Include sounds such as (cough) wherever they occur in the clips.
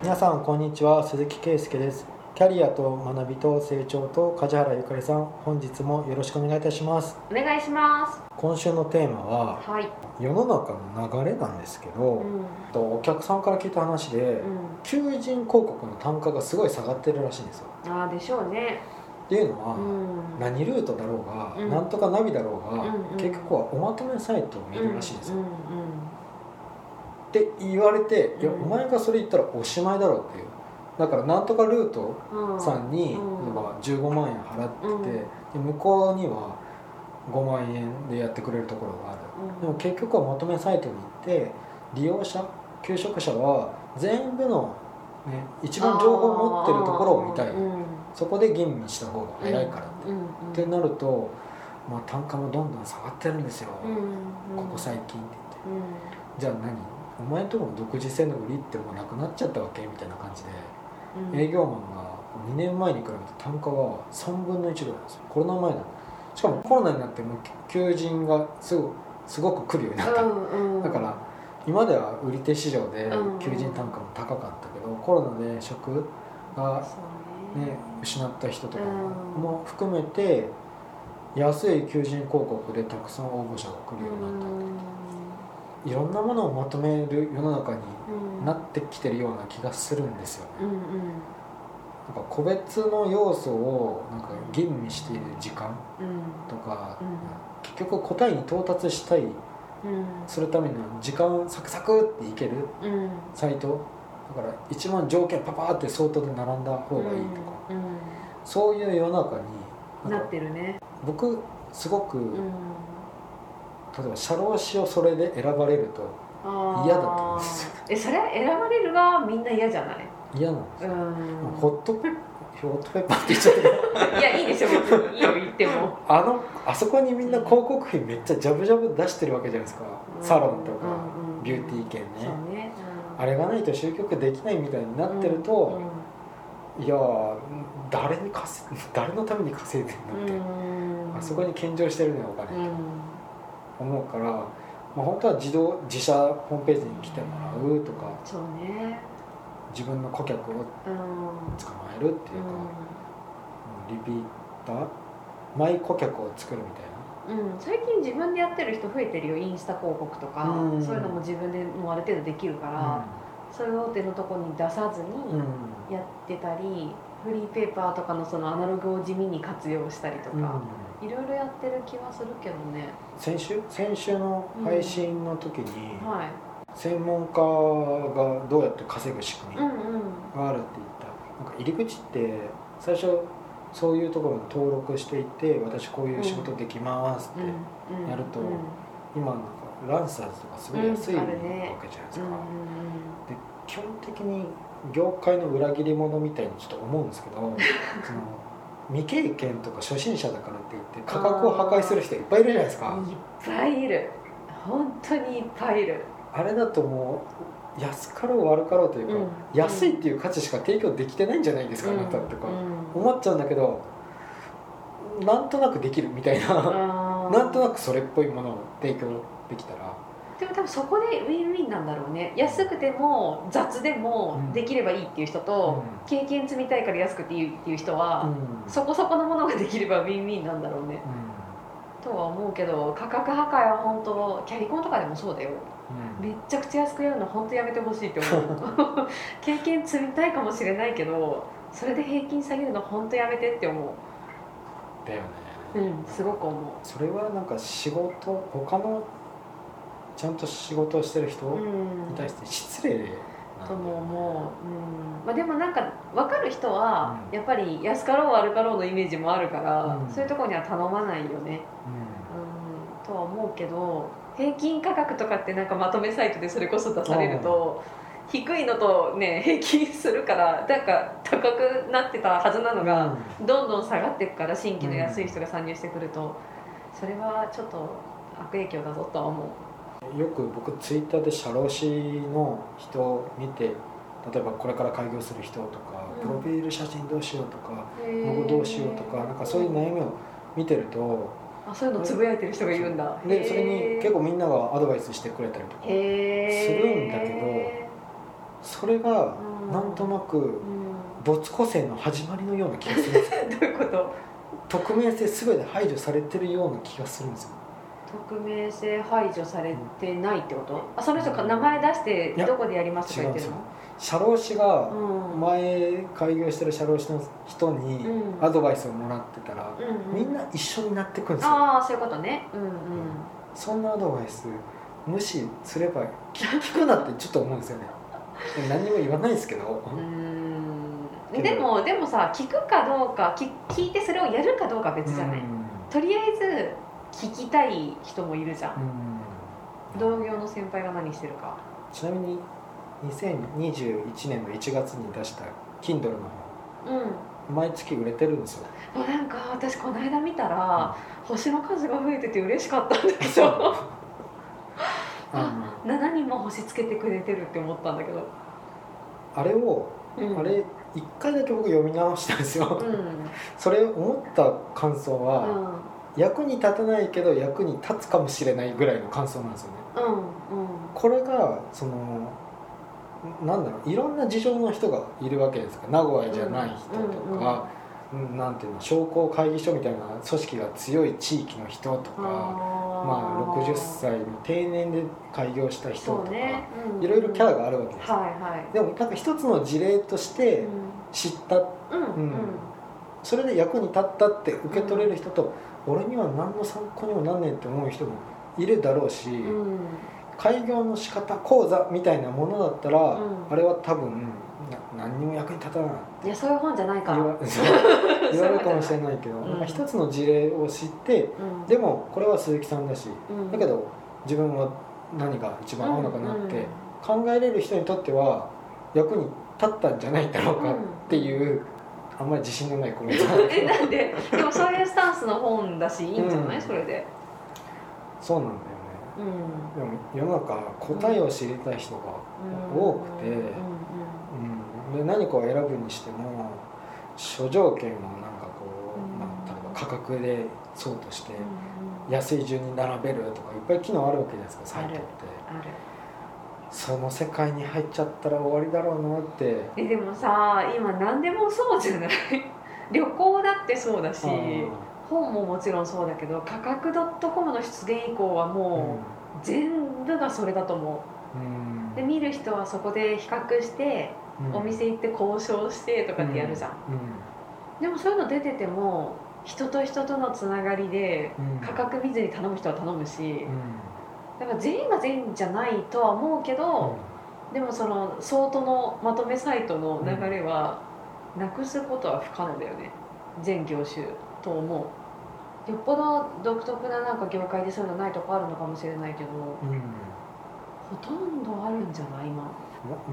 皆さんこんにちは鈴木圭介です。キャリアと学びと成長と梶原ゆかりさん本日もよろしくお願いいたします。お願いします。今週のテーマははい。世の中の流れなんですけど、うん。とお客さんから聞いた話で、う求人広告の単価がすごい下がってるらしいんですよ。んああでしょうね。っていうのは、うん。何ルートだろうが、うん。なんとかナビだろうが、うんうん。結局はおまとめサイトを見るらしいんですよ、うんって言われて、いやうん。お前がそれ言ったらおしまいだろうっていう。だからなんとかルートさんに、うん。例えば15万円払ってて、うん。で向こうには5万円でやってくれるところがある、うん。でも結局はまとめサイトに行って利用者求職者は全部の、ね、一番情報を持ってるところを見たい、うん。そこで吟味した方が早いからって、ってなると、まあ、単価もどんどん下がってるんですよ、うん。ここ最近って言って。うん。じゃあ何？お前んとこの独自性の売りってもうなくなっちゃったわけみたいな感じで、うん。営業マンが2年前に比べて単価が3分の1ぐらいなんですよ。コロナ前なのしかもコロナになってもう求人がすごすごく来るようになった、うんうん。だから今までは売り手市場でうん求人単価も高かったけど、コロナで職が、そうね、失った人とかうん。も含めて安い求人広告でたくさん応募者が来るようになった、いろんなものをまとめる世の中にうん。なってきてるような気がするんですよね、うんうん。なんか個別の要素をなんか吟味している時間うん。とか、うん。結局答えに到達したいうん。するためには時間サクサクっていけるうん。サイト。だから一番条件パパーって相当で並んだ方がいいとか、うんそういう世の中にうんなってるね。僕すごく、うん例えば社労士をそれで選ばれると嫌だと思うんですよ。えそれ選ばれるがみんな嫌じゃない？嫌なんですよ、うん。ホットペッホットペッパーって言っちゃったいやいいでしょ別にいいよ言っても。あのあそこにみんな広告費めっちゃジャブジャブ出してるわけじゃないですか、サロンとか、うんうんビューティー券ね。そうね。あれがないと集客できないみたいになってるうとん、いやー誰に稼い誰のために稼いでんのって、うんあそこに献上してるねおう金、ん思うから、まあ、本当は自動自社ホームページに来てもらうとかそうね自分の顧客をうん捕まえるっていうか、リピーター？マイ顧客を作るみたいな。うん、最近自分でやってる人増えてるよインスタ広告とか、うん。そういうのも自分でもうある程度できるから、そういう大手のとこに出さずうん。にやってたり、フリーペーパーとかのそのアナログを地味に活用したりとうん。か、いろいろやってる気はするけどね。先週？先週の配信の時に、はい。専門家がどうやって稼ぐ仕組みうんうん。があるって言った。なんか入り口って最初そういうところに登録していて私こういう仕事できますって、うん。うん。やるとうん。今なんかランサーズとかすごい安いわけじゃないですか、うん。で基本的に業界の裏切り者みたいにちょっと思うんですけど (laughs) その未経験とか初心者だからって言って価格を破壊する人いっぱいいるじゃないですか。うんいっぱいいる。本当にいっぱいいる。あれだともう安かろう悪かろうというか、うん。安いっていう価値しか提供できてないんじゃないですか、あなたとか、うん。思っちゃうんだけどなんとなくできるみたいな。(laughs) なんとなくそれっぽいものを提供できたらでも多分そこでウィンウィンなんだろうね。安くても雑でもうん。できればいいっていう人と、経験積みたいから安くていいっていう人は、うん。そこそこのものができればウィンウィンなんだろうね。とは思うけど価格破壊は本当キャリコンとかでもそうだよ。うん。めっちゃくちゃ安くやるの本当やめてほしいって思う。(laughs) 経験積みたいかもしれないけどそれで平均下げるの本当やめてって思だよね。ううんすごく思う。それはなんか仕事他のちゃんと仕事をしてる人にうん。対して失礼とも思う、うん。まあ、でもなんか分かる人はうん。やっぱり安かろう悪かろうのイメージもあるから、うん。そういうところには頼まないよね、うん、とは思うけど平均価格とかってなんかまとめサイトでそれこそ出されると、低いのとね平均するからなんか高くなってたはずなのが、どんどん下がっていくから新規の安い人が参入してくると、それはちょっと悪影響だぞとは思う。うんよく僕ツイッターで社労士の人を見て例えばこれから開業する人とか、うん。プロフィール写真どうしようとかロゴどうしようとかなんかそういう悩みを見てるとあそういうのつぶやいてる人がいるんだ。でそれに結構構みんながアドバイスしてくれたりとかへするんだけどそれがうん。なんとなくうん。没個性の始まりのような気がするんですよ。(laughs) どういうこと？匿名性全て排除されてるような気がするんですよ匿名性排除されてないってこと？あその人が名前出してどこでやりますとか言ってるの？社労士がうん前開業してる社労士の人にうん。アドバイスをもらってたら、うんうん。みんな一緒になってくんですよ。ああそういうことね。うんうん。そんなアドバイス無視すれば聞 (laughs) 聞くなってちょっと思うんですよね。何にも言わないですけど、うーん。けど。でもでもさ聞くかどうか聞聞いてそれをやるかどうかは別じゃない、うん。とりあえず聞きたい人もいるじゃん、うん。同業の先輩が何してるか。ちなみに2021年の1月に出した Kindle のうん。本毎月売れてるんですよ。もうなんか私この間見たら、星の数が増えてて嬉しかったんだけどあ7人も星つけてくれてるって思ったんだけど、のあれを、うん、あれ1回だけ僕読み直したんですよ、うん。(laughs) それ思った感想うは、ん役に立たないけど役に立つかもしれないぐらいの感想なんですよね。うんうん。これがそのなんだろういろんな事情の人がいるわけですか。ら名古屋じゃない人とか、うんなんていうの商工会議所みたいな組織が強い地域の人とかまあ、60歳の定年で開業した人とか、そうね、うんいろいろキャラがあるわけです、はいはい。でもなんか一つの事例として知った、うんうん。うん。それで役に立ったって受け取れる人と、俺には何の参考にもなんねんって思う人もいるだろうし、うん。うん開業の仕方講座みたいなものだったら、ん。あれは多分な何にも役に立たないいやそういう本じゃないから。(laughs) 言われるかもしれないけど、うん。一つの事例を知ってうん。でもこれは鈴木さんだしうん。だけど自分は何が一番合うのかなって考えれる人にとっては役に立ったんじゃないだろうかっていう、あんまり自信のないコメント。(laughs) えなんで？でもそういうスタンスの本だしいいんじゃない、うん。それで。そうなんだよね。うん。でも世の中答えを知りたい人が、多くて。うん。うん、で何かを選ぶにしても諸条件をなんかこう、うん。まあ、例えば価格でそうとして安い順に並べるとかいっぱい機能あるわけじゃないですかサイトって。あるその世界に入っちゃったら終わりだろうなって。えでもさ今何でもそうじゃない？(laughs) 旅行だってそうだし本ももちろんそうだけど価格 .com の出現以降はうん。もう全部がそれだと思う。ん。うで見る人はそこで比較してうん。お店行って交渉してとかってやるじゃん、でもそういうの出てても人と人とのつながりでうんうん。価格見ずに頼む人は頼むしうんだから全員が全員じゃないとは思うけど、でもその相当のまとめサイトの流れはなくすことは不可能だよね。全業種と思う。よっぽど独特ななんか業界でそういうのないとこあるのかもしれないけどうん。うんほとんどあるんじゃない今？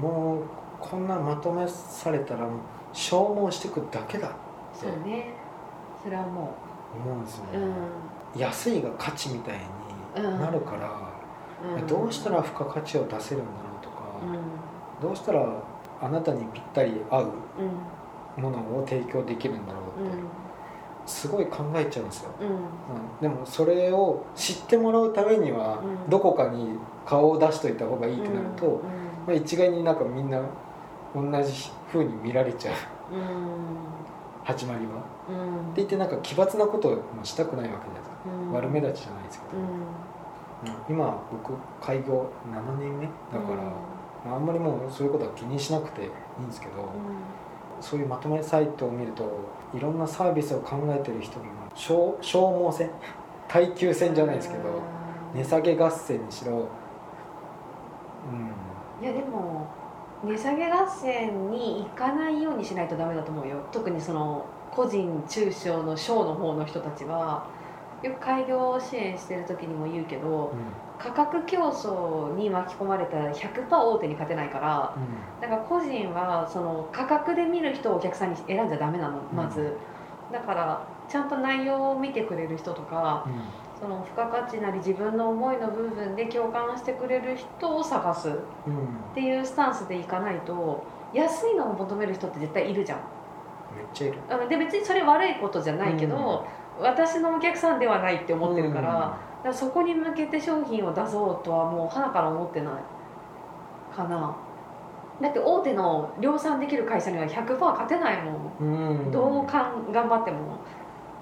ももうこんなまとめされたら消耗していくだけだそうね。それはも思うんですね、うん。安いが価値みたいになるから、うん、どうしたら付加価値を出せるんだろうとか、うん。どうしたらあなたにぴったり合ううん。ものを提供できるんだろうって、すごい考えちゃうんですよ、うん。うん。うんでもそれを知ってもらうためにはうん。どこかに顔を出しといた方がいいってなると、うん。まあ、一概になんかみんな同じ風に見られちゃう。うん。始まりは。うん。って言ってなんか奇抜なことをしたくないわけじゃないですか、うん。悪目立ちじゃないですけど、うんうん今僕開業7年目だから、まああんまりもうそういうことは気にしなくていいんですけど、そういうまとめサイトを見るといろんなサービスを考えてる人の消消耗戦 (laughs) 耐久戦じゃないですけど、値下げ合戦にしろ、うん、いやでも値下げ合戦に行かないようにしないとダメだと思うよ。特にその個人中小の小の方の人たちはよく開業を支援してる時にも言うけど価格競争に巻き込まれたら100%大手に勝てないからだから個人はその価格で見る人をお客さんに選んじゃダメなのまず、だからちゃんと内容を見てくれる人とかその付加価値なり自分の思いの部分で共感してくれる人を探すうんうん。っていうスタンスでいかないと安いのを求める人って絶対いるじゃん。めっちゃいる。で別にそれ悪いことじゃないけど、私のお客さんではないって思ってるから,、だからそこに向けて商品を出そうとはもう鼻から思ってないかな。だって大手の量産できる会社には100%勝てないもん。うん。どうかん頑張っても。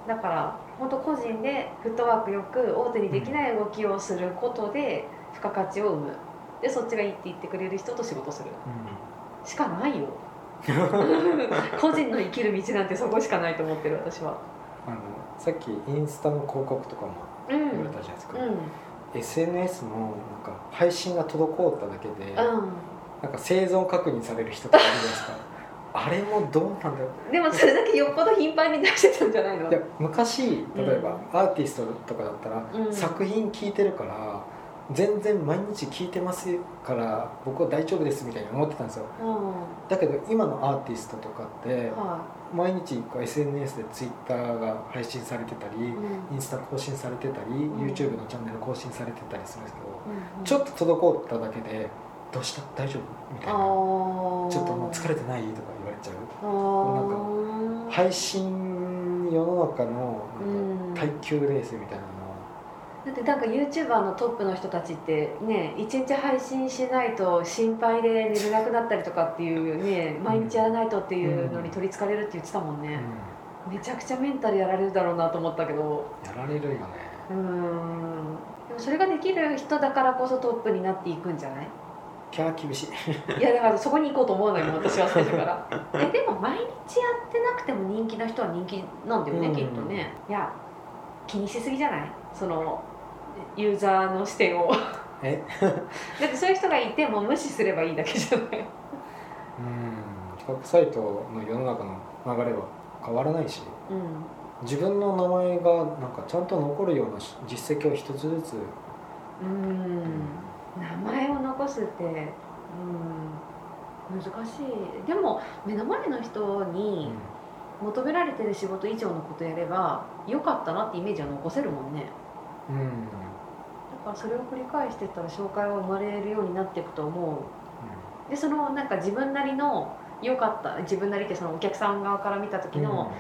だから本当個人でフットワークよく大手にできない動きをすることで付加価値を生む。でそっちがいいって言ってくれる人と仕事する。しかないよ。(laughs) 個人の生きる道なんてそこしかないと思ってる私はあのさっきインスタの広告とかもうん。言われたじゃないですか、うん。SNS のなんか配信が滞っただけで、うなんか生存確認される人とかいるじゃないですか。(laughs) あれもどうなんだろんでもそれだけよっぽど頻繁に出してたんじゃないの？ういや昔例えばアーティストとかだったら、うん。作品聴いてるから全然毎日聴いてますから僕は大丈夫ですみたいに思ってたんですよ。うん。だけど今のアーティストとかっては毎日こう SNS で Twitter が配信されてたり、いうん。インスタ更新されてたり、ん。YouTube のチャンネル更新されてたりするんですけど、うんちょっと滞っただけで「どうした？大丈夫?」みたいな「ちょっともう疲れてない?」とか言われちゃう。あー。配信世の中のうんなん。か耐久レースみたいなのは、だってなんか YouTuber のトップの人たちってね一日配信しないと心配で寝れなくなったりとかっていうね毎日やらないとっていうのに取りつかれるって言ってたもんね、めちゃくちゃメンタルやられるだろうなと思ったけど。やられるよね。うーん。でもそれができる人だからこそトップになっていくんじゃない？キャー厳しい。いやだからそこに行こうと思わないもん (laughs) 私は最初から。えでも毎日やってなくても人気な人は人気なんだよね、うん。きっとね。いや気にしすぎじゃない？そのユーザーの視点を。え？(laughs) だってそういう人がいても無視すればいいだけじゃない？うん。比較サイトの世の中の流れは変わらないし。うん。自分の名前がなんかちゃんと残るような実績を一つずつ、うーん。名前を残すってうん。難しい。でも目の前の人に求められてる仕事以上のことやればよかったなってイメージは残せるもんねうん、うんだからそれを繰り返していったら紹介は生まれるようになっていくと思う。でそのなんか自分なりの良かった自分なりってそのお客さん側から見た時の、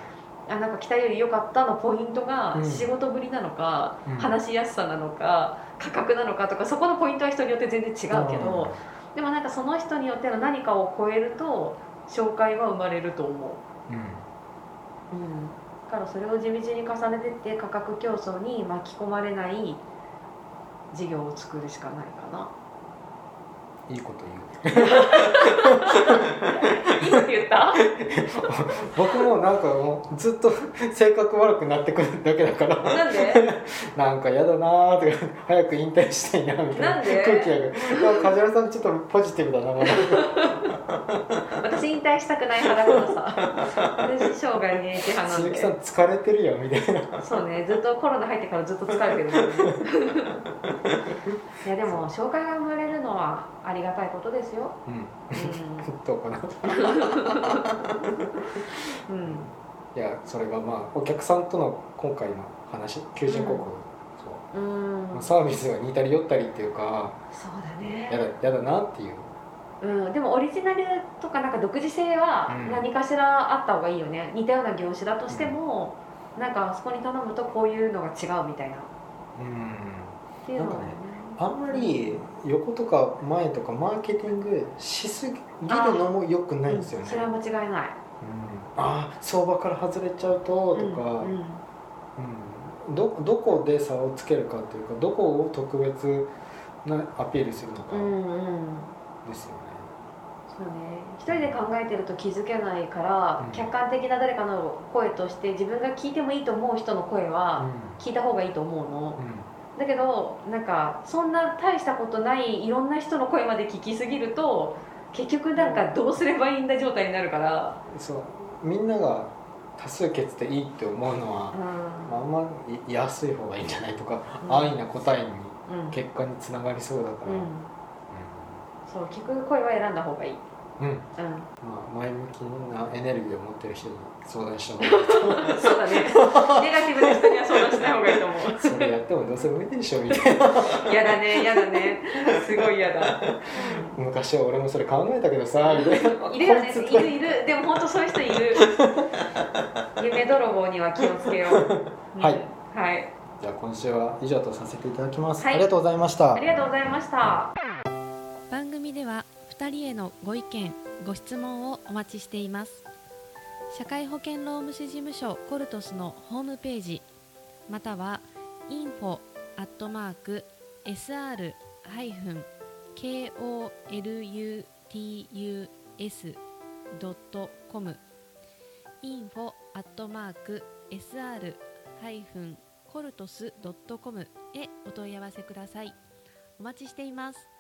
あなんか期待より良かったのポイントがうん。仕事ぶりなのか、うん。話しやすさなのか価格なのかとかそこのポイントは人によって全然違うけど、でもなんかその人によっての何かを超えると紹介は生まれると思う、うん、うんからそれを地道に重ねてって価格競争に巻き込まれない事業を作るしかないかな。いいこと言う。いいこと言った？(laughs) 僕もなんかもうずっと性格悪くなってくるだけだから。なんで？なんか嫌だなーとか早く引退したいなみたいな。なんで？空気が。でも梶原さんちょっとポジティブだなまだ。私引退したくない派だからさ。私生涯現役派なん鈴木さんで疲れてるよみたいな。そうね。ずっとコロナ入ってからずっと疲れてる (laughs) いやでも紹介が生まれるのはありがたいことですよ、うん。うどうかなん。(laughs) うん、いやそれがまあお客さんとの今回の話求人広告、そう。うん。まあサービスが似たり寄ったりっていうかそうだね。やだやだなっていう。うん、でもオリジナルとかなんか独自性はうん。何かしらあった方がいいよね、似たような業種だとしても、なんかあそこに頼むとこういうのが違うみたいな。っうん。ていうのはねあんまり横とか前とかマーケティングしすぎるのも良くないんですよね、うんそれは間違いない。うん。ああ相場から外れちゃうととか、うんうん。うん。どどこで差をつけるかというかどこを特別なアピールするのか。うんうん。ですよね、そうね。一人で考えてると気づけないから、うん。客観的な誰かの声として自分が聞いてもいいと思う人の声は聞いた方がいいと思うの、うだけどなんかそんな大したことないいろんな人の声まで聞きすぎると結局なんかどうすればいいんだ状態になるから、ん、そう。みんなが多数決でいいって思うのは、うあんまり安い方がいいんじゃないとか、うん。安易な答えに結果につながりそうだから、うん、そう聞く声は選んだ方がいい、うん、うん。うんまあ、前向きなエネルギーを持ってる人に相談した方がいいそうだね。ネガティブな人には相談しない方がいいと思う。とそれやってもどうせ無理でしょみたいな。嫌だね嫌だね。すごい嫌だ、昔は俺もそれ考えたけどさみたいな。いるよね。こいるいる。でも本当そういう人いる。夢泥棒には気をつけよう、(laughs) うん。はいはい。じゃあ今週は以上とさせていただきます、はい。ありがとうございました。ありがとうございました。番組では2人へのご意見ご質問をお待ちしています。社会保険労務士事務所コルトスのホームページまたは info アットマーク sr-koluts.com info アットマーク sr-coltos.com へお問い合わせください。お待ちしています。